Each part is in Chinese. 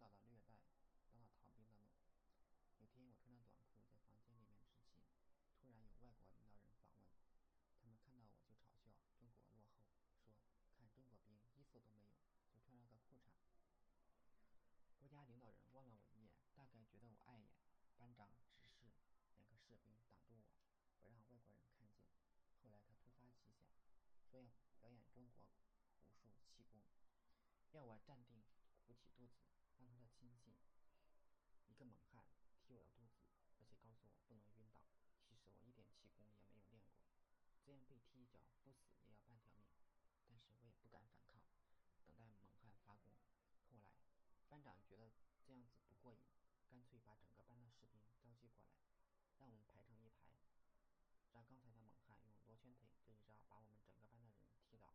导的虐待，当了逃兵的梦。有天，我穿着短裤在房间里面执勤，突然有外国领导人访问，他们看到我就嘲笑中国落后，说看中国兵衣服都没有，就穿了个裤衩。国家领导人望了我一眼，大概觉得我碍眼，班长指示两个士兵挡住我，不让外国人看见。后来他突发奇想，说要表演中国武术气功，要我站定，鼓起肚子，让他的亲信一个猛汉踢我的肚子，而且告诉我不能晕倒。其实我一点气功也没有练过，这样被踢一脚，不死也要半条命。但是我也不敢反抗，等待猛汉发功。后来。班长觉得这样子不过瘾，干脆把整个班的士兵召集过来，让我们排成一排，让刚才的猛汉用罗圈腿这一招把我们整个班的人踢倒。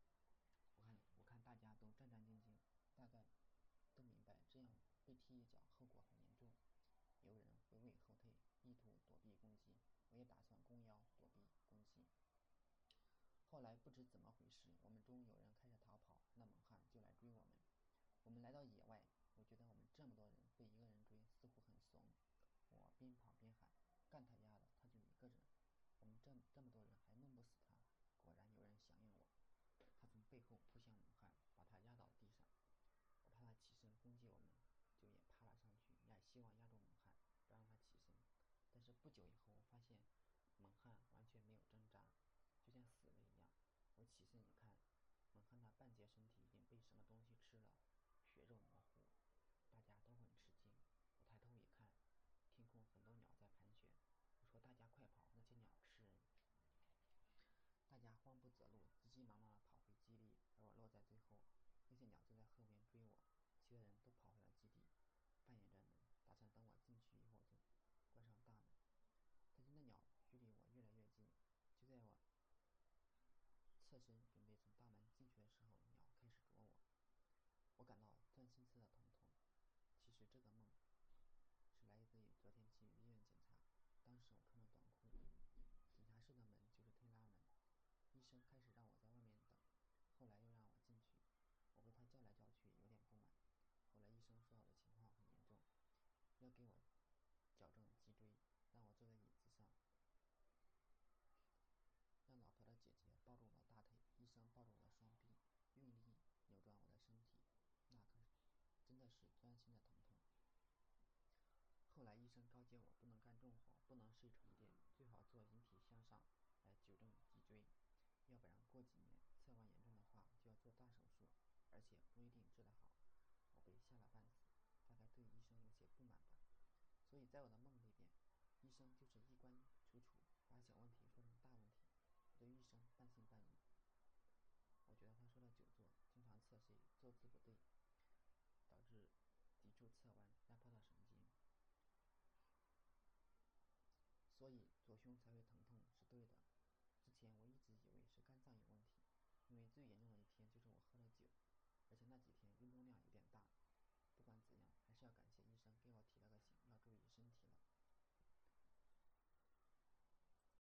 我看，我看大家都战战兢兢，大概都明白这样被踢一脚后果很严重。有人尾尾后退，意图躲避攻击，我也打算弓腰躲避攻击。后来不知怎么回事，我们中有人开始逃跑，那猛汉就来追我们。我们来到野外。我觉得我们这么多人被一个人追，似乎很怂。我边跑边喊：“干他丫的，他就一个人，我们这这么多人还弄不死他。”果然有人响应我，他从背后扑向猛汉，把他压倒地上。我怕他起身攻击我们，就也爬了上去，也希望压住猛汉，不让他起身。但是不久以后，我发现猛汉完全没有挣扎，就像死了一样。我起身一看，猛身体已经被什么东西吃了，血肉模糊。大家都很吃惊。我抬头一看，天空很多鸟在盘旋。我说：“大家快跑，那些鸟吃人！”大家慌不择路，急急忙忙地跑回基地，而我落在最后。那些鸟就在后面追我，其他人都跑回了基地，扮演着门，打算等我进去以后就关上大门。但是那鸟距离我越来越近，就在我侧身准备从大门进去的时候，鸟开始啄我。我感到钻心似的疼痛。其实这个梦是来自于昨天去医院检查，当时我穿了短裤，检查室的门就是推拉门，医生开始让我在外面等，后来又让我进去，我被他叫来叫去，有点不满。后来医生说我的情况很严重，要给我矫正脊椎，让我坐在椅子上，让老婆的姐姐抱住我的大腿，医生抱住我的双臂，用力扭转我的身体，那可是。真的是钻心的疼痛。后来医生告诫我不能干重活，不能睡床垫，最好做引体向上来纠正脊椎，要不然过几年侧弯严重的话就要做大手术，而且不一定治得好。我被吓了半死，大概对医生有些不满吧。所以在我的梦里边，医生就是衣冠楚楚，把小问题说成大问题。我对医生半信半疑，我觉得他说的久坐，经常侧睡，坐姿不对。导致脊柱侧弯，压迫到神经，所以左胸才会疼痛是对的。之前我一直以为是肝脏有问题，因为最严重的。